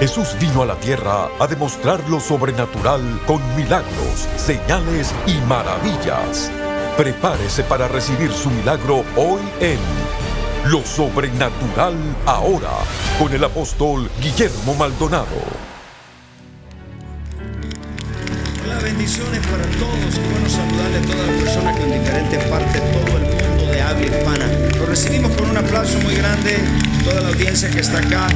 Jesús vino a la tierra a demostrar lo sobrenatural con milagros, señales y maravillas. Prepárese para recibir su milagro hoy en Lo Sobrenatural Ahora con el apóstol Guillermo Maldonado. Hola, bendiciones para todos. Bueno saludarle a todas las personas que en diferentes partes de todo el mundo de habla hispana. Lo recibimos con un aplauso muy grande, toda la audiencia que está acá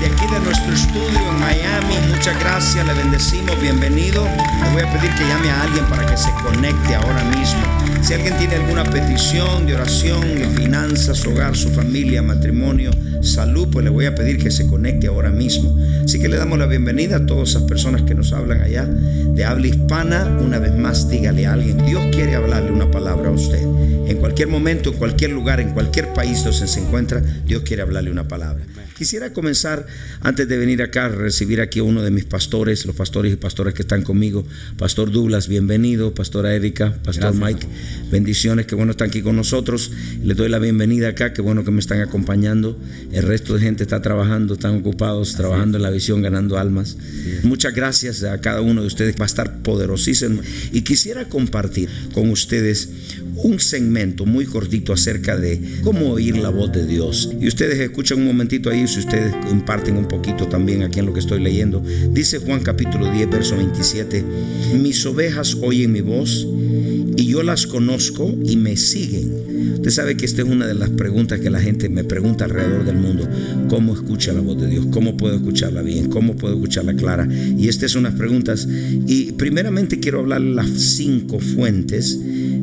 de aquí de nuestro estudio en Miami. Muchas gracias, le bendecimos, bienvenido. Le voy a pedir que llame a alguien para que se conecte ahora mismo. Si alguien tiene alguna petición de oración, de finanzas, hogar, su familia, matrimonio, salud, pues le voy a pedir que se conecte ahora mismo. Así que le damos la bienvenida a todas esas personas que nos hablan allá de habla hispana. Una vez más, dígale a alguien, Dios quiere hablarle una palabra a usted. En cualquier momento, en cualquier lugar, en cualquier país donde se encuentra, Dios quiere hablarle una palabra. Quisiera comenzar, antes de venir acá, a recibir aquí a uno de mis pastores, los pastores y pastoras que están conmigo. Pastor Douglas, bienvenido. Pastora Erika, Pastor Mike, bendiciones, qué bueno están aquí con nosotros. Les doy la bienvenida acá, qué bueno que me están acompañando. El resto de gente está trabajando, están ocupados, trabajando en la visión, ganando almas. Muchas gracias a cada uno de ustedes, va a estar poderosísimo. Y quisiera compartir con ustedes un segmento muy cortito acerca de cómo oír la voz de Dios. Y ustedes escuchan un momentito ahí, si ustedes imparten un poquito también aquí en lo que estoy leyendo. Dice Juan capítulo 10, verso 27, mis ovejas oyen mi voz y yo las conozco y me siguen. Usted sabe que esta es una de las preguntas que la gente me pregunta alrededor del mundo. ¿Cómo escucha la voz de Dios? ¿Cómo puedo escucharla bien? ¿Cómo puedo escucharla clara? Y estas son las preguntas. Y primeramente quiero hablar las cinco fuentes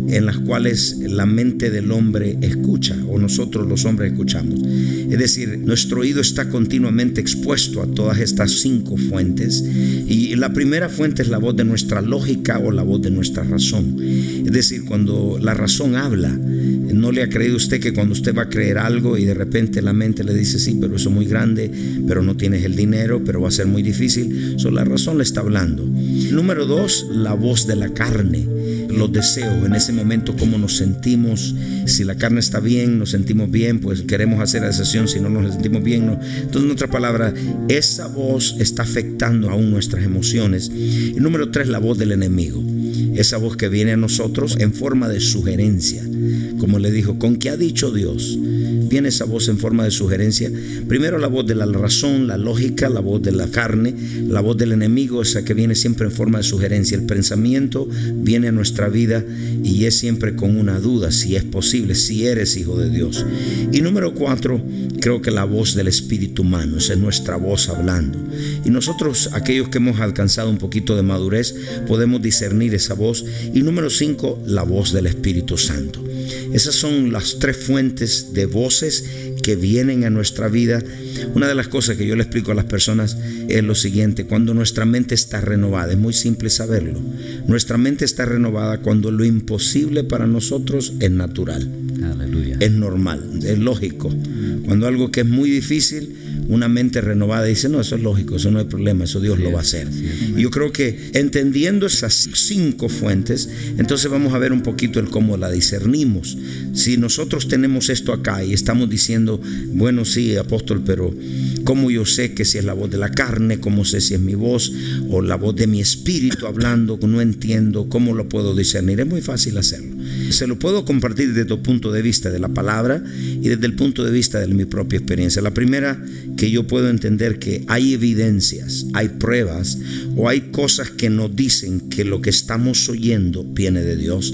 en las cuales la mente del hombre escucha o nosotros los hombres escuchamos. Es decir, nuestro oído está continuamente expuesto a todas estas cinco fuentes y la primera fuente es la voz de nuestra lógica o la voz de nuestra razón. Es decir, cuando la razón habla, no le ha creído usted que cuando usted va a creer algo y de repente la mente le dice, sí, pero eso es muy grande, pero no tienes el dinero, pero va a ser muy difícil, so, la razón le está hablando. Número dos, la voz de la carne los deseos, en ese momento cómo nos sentimos, si la carne está bien, nos sentimos bien, pues queremos hacer la sesión, si no nos sentimos bien, no. Entonces, en otra palabra, esa voz está afectando aún nuestras emociones. Y número tres, la voz del enemigo. Esa voz que viene a nosotros en forma de sugerencia. Como le dijo, ¿con qué ha dicho Dios? Viene esa voz en forma de sugerencia. Primero la voz de la razón, la lógica, la voz de la carne, la voz del enemigo, esa que viene siempre en forma de sugerencia. El pensamiento viene a nuestra vida y es siempre con una duda, si es posible, si eres hijo de Dios. Y número cuatro, creo que la voz del espíritu humano, esa es nuestra voz hablando. Y nosotros, aquellos que hemos alcanzado un poquito de madurez, podemos discernir esa voz. Y número cinco, la voz del Espíritu Santo. Esas son las tres fuentes de voces que vienen a nuestra vida. Una de las cosas que yo le explico a las personas es lo siguiente, cuando nuestra mente está renovada, es muy simple saberlo. Nuestra mente está renovada cuando lo imposible para nosotros es natural. Aleluya. Es normal, es lógico. Cuando algo que es muy difícil, una mente renovada dice, no, eso es lógico, eso no hay problema, eso Dios lo va a hacer. Y yo creo que entendiendo esas cinco fuentes, entonces vamos a ver un poquito el cómo la discernimos. Si nosotros tenemos esto acá y estamos diciendo, bueno, sí, apóstol, pero ¿cómo yo sé que si es la voz de la carne? ¿Cómo sé si es mi voz o la voz de mi espíritu hablando? No entiendo, ¿cómo lo puedo discernir? Es muy fácil hacerlo. Se lo puedo compartir desde el punto de vista de la palabra y desde el punto de vista de mi propia experiencia. La primera que yo puedo entender que hay evidencias, hay pruebas o hay cosas que nos dicen que lo que estamos oyendo viene de Dios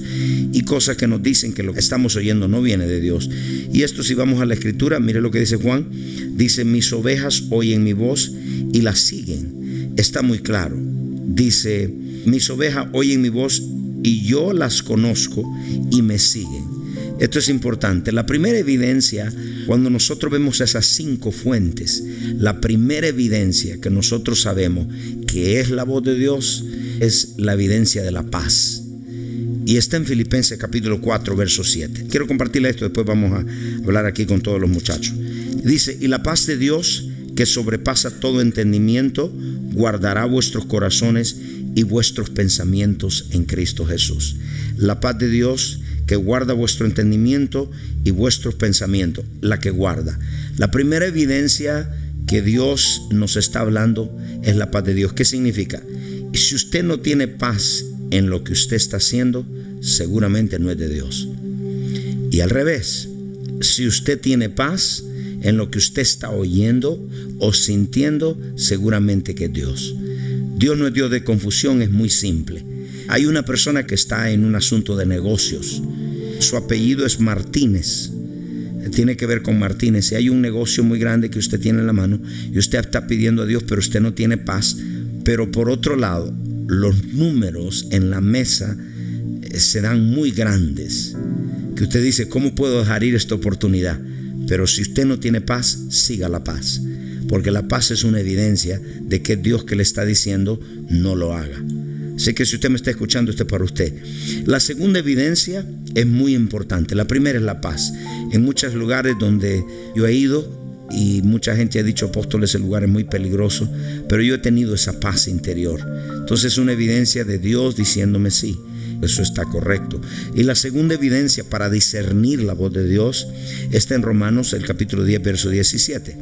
y cosas que nos dicen que lo que estamos oyendo no viene de Dios. Y esto si vamos a la escritura, mire lo que dice Juan, dice, mis ovejas oyen mi voz y la siguen. Está muy claro. Dice, mis ovejas oyen mi voz y yo las conozco y me siguen. Esto es importante. La primera evidencia, cuando nosotros vemos esas cinco fuentes, la primera evidencia que nosotros sabemos que es la voz de Dios es la evidencia de la paz. Y está en Filipenses capítulo 4, verso 7. Quiero compartirle esto, después vamos a hablar aquí con todos los muchachos. Dice, y la paz de Dios, que sobrepasa todo entendimiento, guardará vuestros corazones y vuestros pensamientos en Cristo Jesús. La paz de Dios que guarda vuestro entendimiento y vuestros pensamientos, la que guarda. La primera evidencia que Dios nos está hablando es la paz de Dios. ¿Qué significa? Si usted no tiene paz en lo que usted está haciendo, seguramente no es de Dios. Y al revés, si usted tiene paz en lo que usted está oyendo o sintiendo, seguramente que Dios. Dios no es Dios de confusión, es muy simple. Hay una persona que está en un asunto de negocios. Su apellido es Martínez. Tiene que ver con Martínez. Si hay un negocio muy grande que usted tiene en la mano y usted está pidiendo a Dios, pero usted no tiene paz. Pero por otro lado, los números en la mesa eh, se dan muy grandes. Que usted dice, ¿cómo puedo dejar ir esta oportunidad? Pero si usted no tiene paz, siga la paz. Porque la paz es una evidencia de que Dios que le está diciendo no lo haga. Sé que si usted me está escuchando, esto es para usted. La segunda evidencia es muy importante. La primera es la paz. En muchos lugares donde yo he ido, y mucha gente ha dicho, apóstoles, el lugar es muy peligroso, pero yo he tenido esa paz interior. Entonces es una evidencia de Dios diciéndome sí. Eso está correcto. Y la segunda evidencia para discernir la voz de Dios está en Romanos el capítulo 10, verso 17.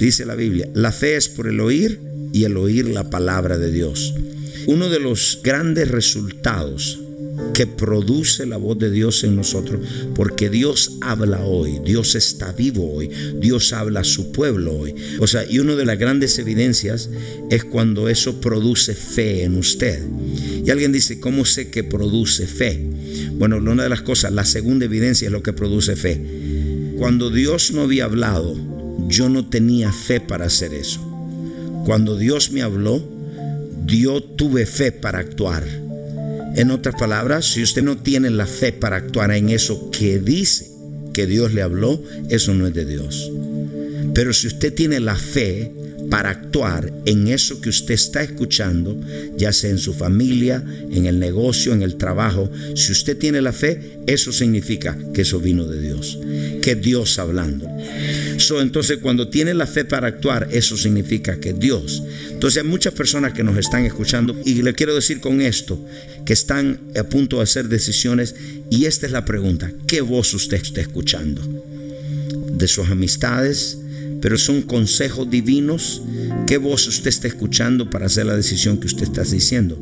Dice la Biblia, la fe es por el oír y el oír la palabra de Dios. Uno de los grandes resultados que produce la voz de Dios en nosotros, porque Dios habla hoy, Dios está vivo hoy, Dios habla a su pueblo hoy. O sea, y una de las grandes evidencias es cuando eso produce fe en usted. Y alguien dice, ¿cómo sé que produce fe? Bueno, una de las cosas, la segunda evidencia es lo que produce fe. Cuando Dios no había hablado, yo no tenía fe para hacer eso. Cuando Dios me habló, yo tuve fe para actuar. En otras palabras, si usted no tiene la fe para actuar en eso que dice que Dios le habló, eso no es de Dios. Pero si usted tiene la fe para actuar en eso que usted está escuchando, ya sea en su familia, en el negocio, en el trabajo, si usted tiene la fe, eso significa que eso vino de Dios, que Dios hablando. Entonces, cuando tiene la fe para actuar, eso significa que Dios. Entonces, hay muchas personas que nos están escuchando y le quiero decir con esto que están a punto de hacer decisiones y esta es la pregunta, ¿qué voz usted está escuchando? ¿De sus amistades? pero son consejos divinos. ¿Qué voz usted está escuchando para hacer la decisión que usted está diciendo?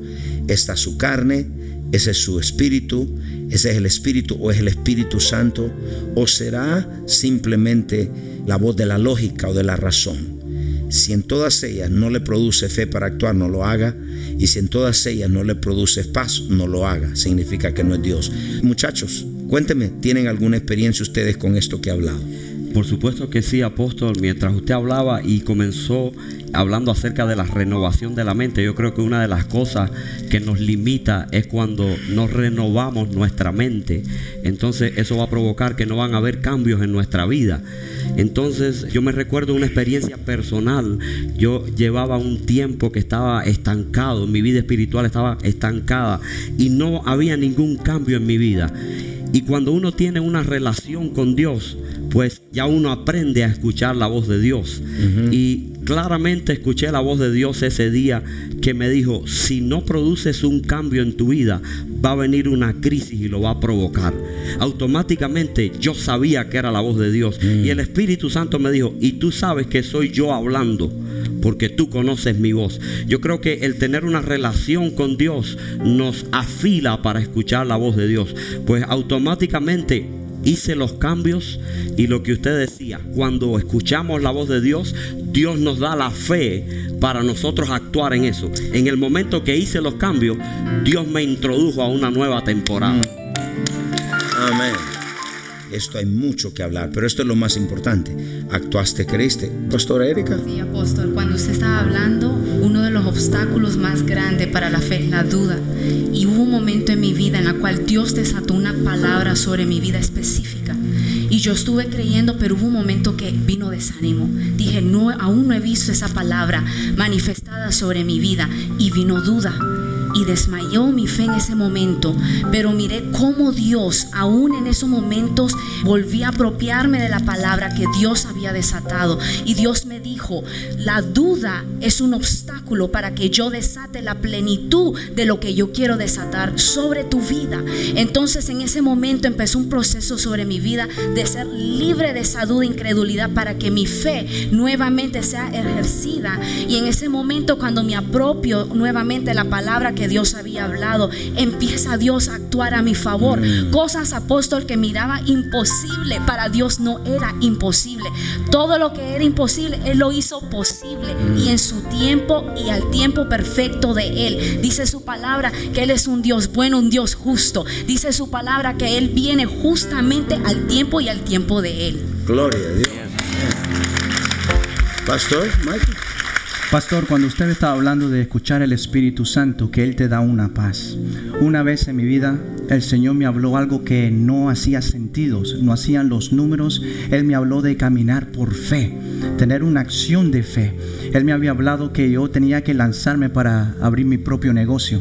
¿Está su carne? ¿Ese es su espíritu? ¿Ese es el espíritu o es el Espíritu Santo? ¿O será simplemente la voz de la lógica o de la razón? Si en todas ellas no le produce fe para actuar, no lo haga. Y si en todas ellas no le produce paz, no lo haga. Significa que no es Dios. Muchachos, cuéntenme, ¿tienen alguna experiencia ustedes con esto que he hablado? Por supuesto que sí, apóstol. Mientras usted hablaba y comenzó hablando acerca de la renovación de la mente, yo creo que una de las cosas que nos limita es cuando no renovamos nuestra mente. Entonces eso va a provocar que no van a haber cambios en nuestra vida. Entonces yo me recuerdo una experiencia personal. Yo llevaba un tiempo que estaba estancado, mi vida espiritual estaba estancada y no había ningún cambio en mi vida. Y cuando uno tiene una relación con Dios, pues ya uno aprende a escuchar la voz de Dios. Y claramente escuché la voz de Dios ese día que me dijo, si no produces un cambio en tu vida, va a venir una crisis y lo va a provocar. Automáticamente yo sabía que era la voz de Dios. Y el Espíritu Santo me dijo, y tú sabes que soy yo hablando porque tú conoces mi voz. Yo creo que el tener una relación con Dios nos afila para escuchar la voz de Dios. Pues automáticamente hice los cambios y lo que usted decía, cuando escuchamos la voz de Dios, Dios nos da la fe para nosotros actuar en eso. En el momento que hice los cambios, Dios me introdujo a una nueva temporada. Amén. Esto hay mucho que hablar, pero esto es lo más importante. ¿Actuaste, creíste? Pastora Erika. Sí, apóstol. Cuando usted estaba hablando, uno de los obstáculos más grandes para la fe es la duda. Y hubo un momento en mi vida en la cual Dios desató una palabra sobre mi vida específica. Y yo estuve creyendo, pero hubo un momento que vino desánimo. Dije, no, aún no he visto esa palabra manifestada sobre mi vida. Y vino duda. Y desmayó mi fe en ese momento, pero miré cómo Dios, aún en esos momentos, volví a apropiarme de la palabra que Dios había desatado. Y Dios me dijo, la duda es un obstáculo para que yo desate la plenitud de lo que yo quiero desatar sobre tu vida. Entonces en ese momento empezó un proceso sobre mi vida de ser libre de esa duda e incredulidad para que mi fe nuevamente sea ejercida. Y en ese momento cuando me apropio nuevamente la palabra que Dios había hablado, empieza Dios a actuar a mi favor. Mm. Cosas, apóstol, que miraba imposible, para Dios no era imposible. Todo lo que era imposible, Él lo hizo posible. Mm. Y en su tiempo y al tiempo perfecto de Él. Dice su palabra que Él es un Dios bueno, un Dios justo. Dice su palabra que Él viene justamente al tiempo y al tiempo de Él. Gloria a Dios. Pastor Michael. Pastor, cuando usted estaba hablando de escuchar el Espíritu Santo, que Él te da una paz. Una vez en mi vida, el Señor me habló algo que no hacía sentidos, no hacían los números. Él me habló de caminar por fe, tener una acción de fe. Él me había hablado que yo tenía que lanzarme para abrir mi propio negocio.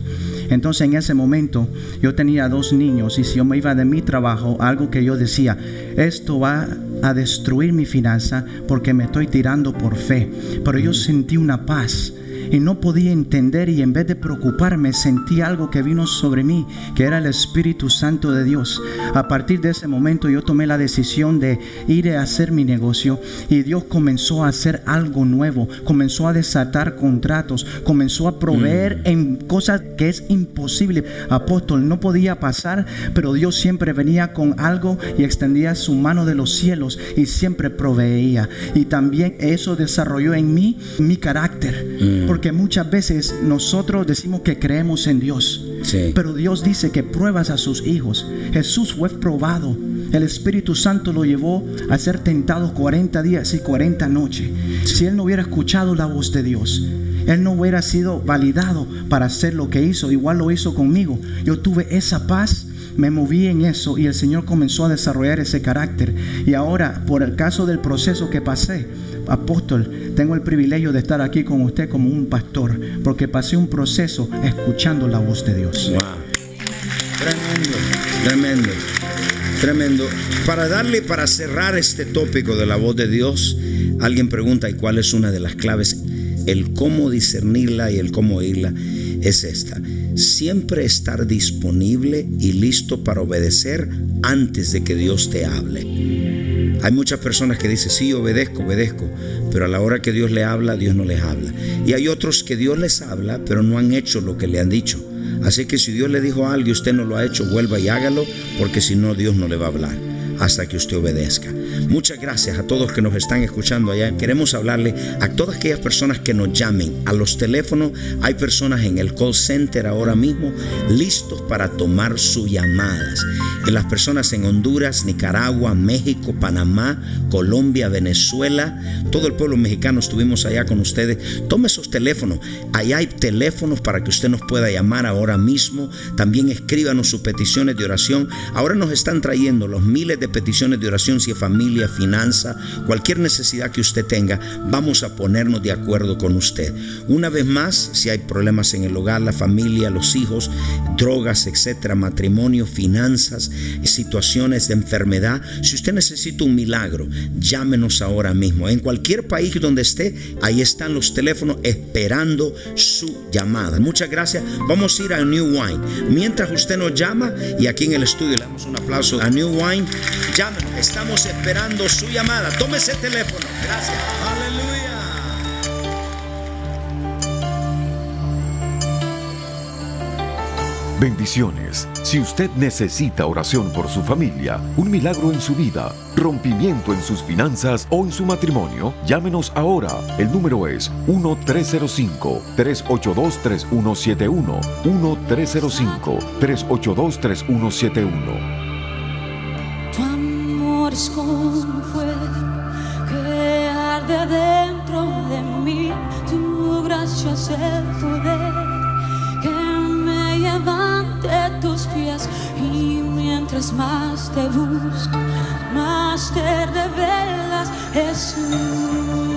Entonces en ese momento yo tenía dos niños y si yo me iba de mi trabajo, algo que yo decía, esto va a destruir mi finanza porque me estoy tirando por fe. Pero yo sentí una paz y no podía entender y en vez de preocuparme sentí algo que vino sobre mí, que era el Espíritu Santo de Dios. A partir de ese momento yo tomé la decisión de ir a hacer mi negocio y Dios comenzó a hacer algo nuevo, comenzó a desatar contratos, comenzó a proveer mm. en cosas que es imposible. Apóstol, no podía pasar, pero Dios siempre venía con algo y extendía su mano de los cielos y siempre proveía. Y también eso desarrolló en mí mi carácter. Mm. Porque muchas veces nosotros decimos que creemos en Dios, pero Dios dice que pruebas a sus hijos. Jesús fue probado. El Espíritu Santo lo llevó a ser tentado 40 días y 40 noches. Si él no hubiera escuchado la voz de Dios, él no hubiera sido validado para hacer lo que hizo. Igual lo hizo conmigo. Yo tuve esa paz me moví en eso y el Señor comenzó a desarrollar ese carácter. Y ahora, por el caso del proceso que pasé, apóstol, tengo el privilegio de estar aquí con usted como un pastor, porque pasé un proceso escuchando la voz de Dios. Tremendo, tremendo, tremendo. Para darle, para cerrar este tópico de la voz de Dios, alguien pregunta, ¿y cuál es una de las claves? El cómo discernirla y el cómo oírla es esta. Siempre estar disponible y listo para obedecer antes de que Dios te hable. Hay muchas personas que dicen, sí, obedezco, obedezco, pero a la hora que Dios le habla, Dios no les habla. Y hay otros que Dios les habla, pero no han hecho lo que le han dicho. Así que si Dios le dijo algo y usted no lo ha hecho, vuelva y hágalo, porque si no, Dios no le va a hablar hasta que usted obedezca. Muchas gracias a todos que nos están escuchando allá. Queremos hablarle a todas aquellas personas que nos llamen a los teléfonos. Hay personas en el call center ahora mismo listos para tomar sus llamadas. Y las personas en Honduras, Nicaragua, México, Panamá, Colombia, Venezuela, todo el pueblo mexicano estuvimos allá con ustedes. Tome esos teléfonos. Allá hay teléfonos para que usted nos pueda llamar ahora mismo. También escríbanos sus peticiones de oración. Ahora nos están trayendo los miles de peticiones de oración, si es familia, finanza, cualquier necesidad que usted tenga, vamos a ponernos de acuerdo con usted. Una vez más, si hay problemas en el hogar, la familia, los hijos, drogas, etcétera, matrimonio, finanzas, situaciones de enfermedad, si usted necesita un milagro, llámenos ahora mismo. En cualquier país donde esté, ahí están los teléfonos esperando su llamada. Muchas gracias. Vamos a ir a New Wine. Mientras usted nos llama y aquí en el estudio le damos un aplauso a New Wine. Llámenos, estamos esperando su llamada. Tome ese teléfono. Gracias. Aleluya. Bendiciones. Si usted necesita oración por su familia, un milagro en su vida, rompimiento en sus finanzas o en su matrimonio, llámenos ahora. El número es 1-305-382-3171. 1-305-382-3171 como fue que arde dentro de mí. Tu gracia es el poder que me levante tus pies. Y mientras más te busco más te revelas Jesús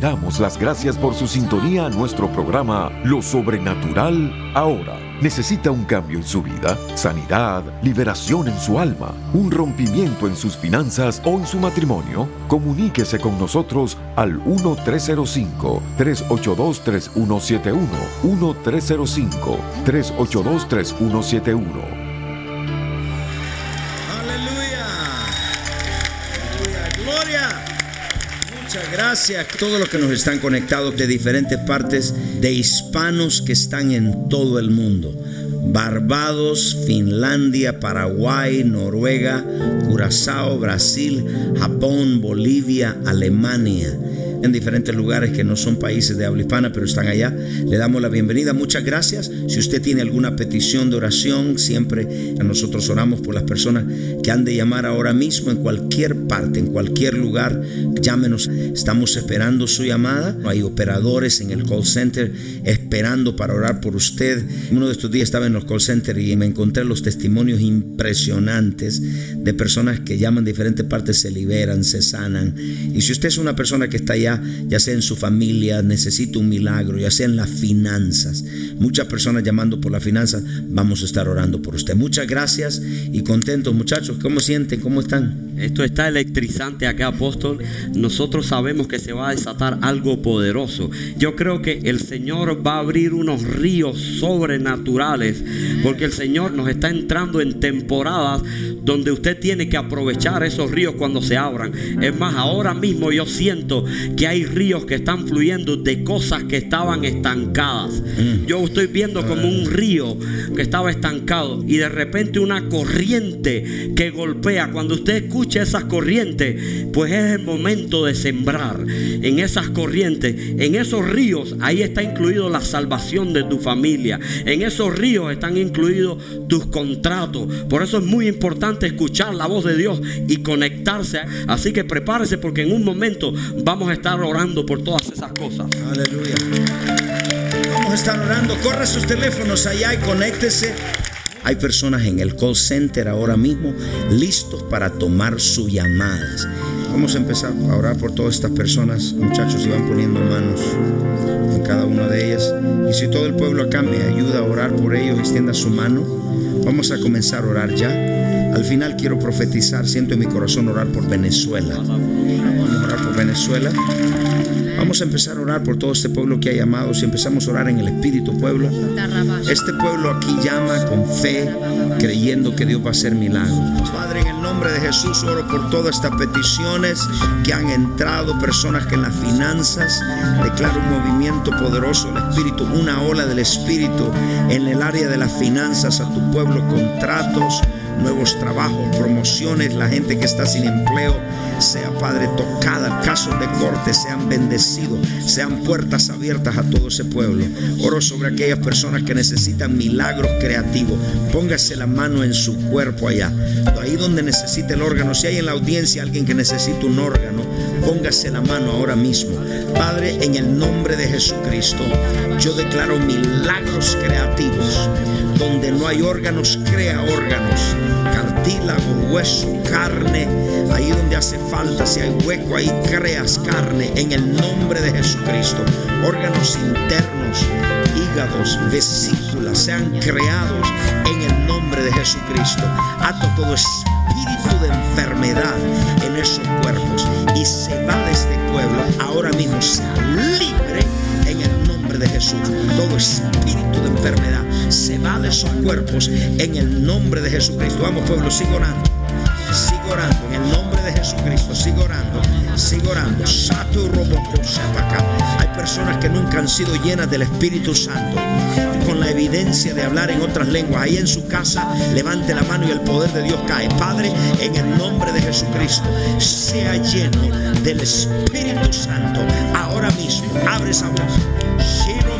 damos las gracias por su sintonía a nuestro programa Lo Sobrenatural Ahora. ¿Necesita un cambio en su vida? ¿Sanidad? ¿Liberación en su alma? ¿Un rompimiento en sus finanzas o en su matrimonio? Comuníquese con nosotros al 1-305-382-3171. 1-305-382-3171. Gracias a todos los que nos están conectados de diferentes partes de hispanos que están en todo el mundo. Barbados, Finlandia, Paraguay, Noruega, Curazao, Brasil, Japón, Bolivia, Alemania en diferentes lugares que no son países de habla hispana, pero están allá. Le damos la bienvenida. Muchas gracias. Si usted tiene alguna petición de oración, siempre nosotros oramos por las personas que han de llamar ahora mismo en cualquier parte, en cualquier lugar. Llámenos. Estamos esperando su llamada. Hay operadores en el call center esperando para orar por usted. Uno de estos días estaba en los call centers y me encontré los testimonios impresionantes de personas que llaman de diferentes partes, se liberan, se sanan. Y si usted es una persona que está allá, ya sea en su familia, necesita un milagro, ya sea en las finanzas. Muchas personas llamando por las finanzas, vamos a estar orando por usted. Muchas gracias y contentos muchachos. ¿Cómo sienten? ¿Cómo están? Esto está electrizante acá, apóstol. Nosotros sabemos que se va a desatar algo poderoso. Yo creo que el Señor va a abrir unos ríos sobrenaturales, porque el Señor nos está entrando en temporadas donde usted tiene que aprovechar esos ríos cuando se abran. Es más, ahora mismo yo siento que hay ríos que están fluyendo de cosas que estaban estancadas. Yo estoy viendo como un río que estaba estancado y de repente una corriente que golpea. Cuando usted escucha esas corrientes, pues es el momento de sembrar en esas corrientes, en esos ríos. Ahí está incluido la salvación de tu familia. En esos ríos están incluidos tus contratos. Por eso es muy importante escuchar la voz de Dios y conectarse. Así que prepárese porque en un momento vamos a estar orando por todas esas cosas. Aleluya. Vamos a estar orando. Corra sus teléfonos allá y conéctese. Hay personas en el call center ahora mismo listos para tomar sus llamadas. Vamos a empezar a orar por todas estas personas. Muchachos, se van poniendo manos en cada una de ellas. Y si todo el pueblo acá me ayuda a orar por ellos, extienda su mano. Vamos a comenzar a orar ya. Al final quiero profetizar, siento en mi corazón orar por Venezuela. Vamos a orar por Venezuela. Vamos a empezar a orar por todo este pueblo que ha llamado. Si empezamos a orar en el Espíritu, pueblo. Este pueblo aquí llama con fe, creyendo que Dios va a hacer milagros. Padre, en el nombre de Jesús oro por todas estas peticiones que han entrado, personas que en las finanzas declaro un movimiento poderoso del Espíritu, una ola del Espíritu en el área de las finanzas a tu pueblo, contratos nuevos trabajos, promociones, la gente que está sin empleo sea, Padre, tocada, casos de corte sean bendecidos, sean puertas abiertas a todo ese pueblo. Oro sobre aquellas personas que necesitan milagros creativos. Póngase la mano en su cuerpo allá, ahí donde necesite el órgano. Si hay en la audiencia alguien que necesita un órgano, póngase la mano ahora mismo. Padre, en el nombre de Jesucristo, yo declaro milagros creativos. Donde no hay órganos, crea órganos. Cartílago, hueso, carne. Ahí donde hace falta, si hay hueco, ahí creas carne. En el nombre de Jesucristo. Órganos internos, hígados, vesículas, sean creados en el nombre de Jesucristo. Ato todo espíritu de enfermedad en esos cuerpos y se va de este pueblo. Ahora mismo sea libre en el nombre de Jesús. Todo espíritu de enfermedad se va de esos cuerpos en el nombre de Jesucristo. Vamos pueblo, sigo orando. Sigo orando en el nombre Jesucristo. Sigo orando. Sigo orando. Hay personas que nunca han sido llenas del Espíritu Santo. Con la evidencia de hablar en otras lenguas. Ahí en su casa, levante la mano y el poder de Dios cae. Padre, en el nombre de Jesucristo, sea lleno del Espíritu Santo. Ahora mismo, abre esa voz.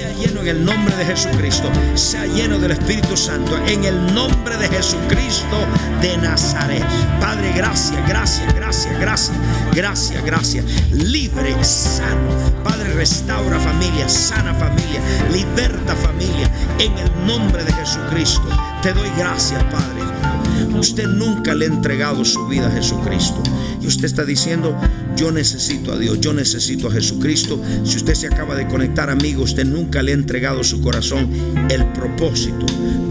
Sea lleno en el nombre de Jesucristo. Sea lleno del Espíritu Santo. En el nombre de Jesucristo de Nazaret. Padre, gracias, gracias, gracias, gracias, gracias, gracias. Libre, sano. Padre, restaura familia, sana familia, liberta familia. En el nombre de Jesucristo. Te doy gracias, Padre. Usted nunca le ha entregado su vida a Jesucristo. Y usted está diciendo, Yo necesito a Dios, yo necesito a Jesucristo. Si usted se acaba de conectar, amigo, usted nunca le ha entregado su corazón. El propósito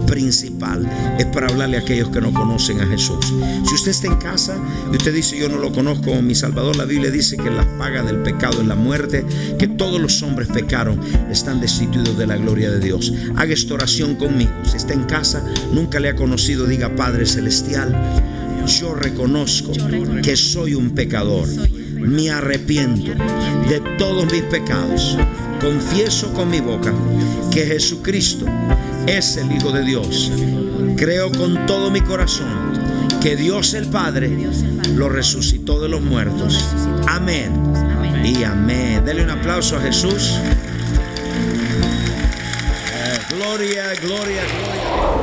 principal es para hablarle a aquellos que no conocen a Jesús. Si usted está en casa y usted dice, yo no lo conozco como mi Salvador, la Biblia dice que la paga del pecado es la muerte, que todos los hombres pecaron, están destituidos de la gloria de Dios. Haga esta oración conmigo. Si está en casa, nunca le ha conocido, diga Padre Celestial, yo reconozco que soy un pecador me arrepiento de todos mis pecados. Confieso con mi boca que Jesucristo es el Hijo de Dios. Creo con todo mi corazón que Dios el Padre lo resucitó de los muertos. Amén. Y amén. Dele un aplauso a Jesús. Gloria, gloria, gloria.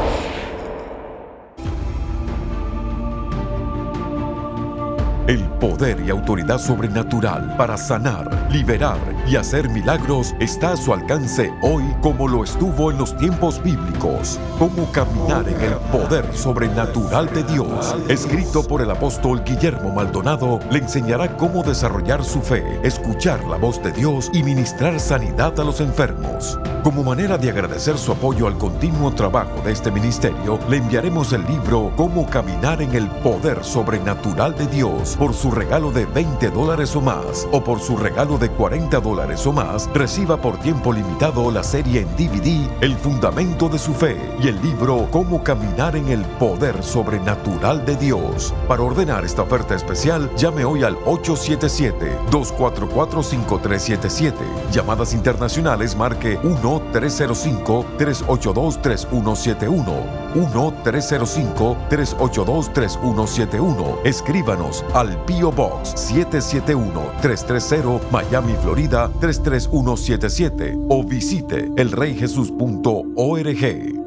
El poder y autoridad sobrenatural para sanar, liberar y hacer milagros está a su alcance hoy como lo estuvo en los tiempos bíblicos. Cómo caminar en el poder sobrenatural de Dios, escrito por el apóstol Guillermo Maldonado, le enseñará cómo desarrollar su fe, escuchar la voz de Dios y ministrar sanidad a los enfermos. Como manera de agradecer su apoyo al continuo trabajo de este ministerio, le enviaremos el libro Cómo caminar en el poder sobrenatural de Dios por su regalo de 20 dólares o más o por su regalo de 40 dólares o más, reciba por tiempo limitado la serie en DVD El Fundamento de su Fe y el libro Cómo caminar en el poder sobrenatural de Dios. Para ordenar esta oferta especial, llame hoy al 877-244-5377. Llamadas internacionales marque 1-305-382-3171. 1-305-382-3171. Escríbanos al Pio Box 771-330 Miami, Florida 33177 o visite elreyjesus.org.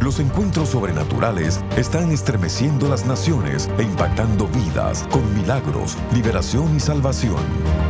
Los encuentros sobrenaturales están estremeciendo las naciones e impactando vidas con milagros, liberación y salvación.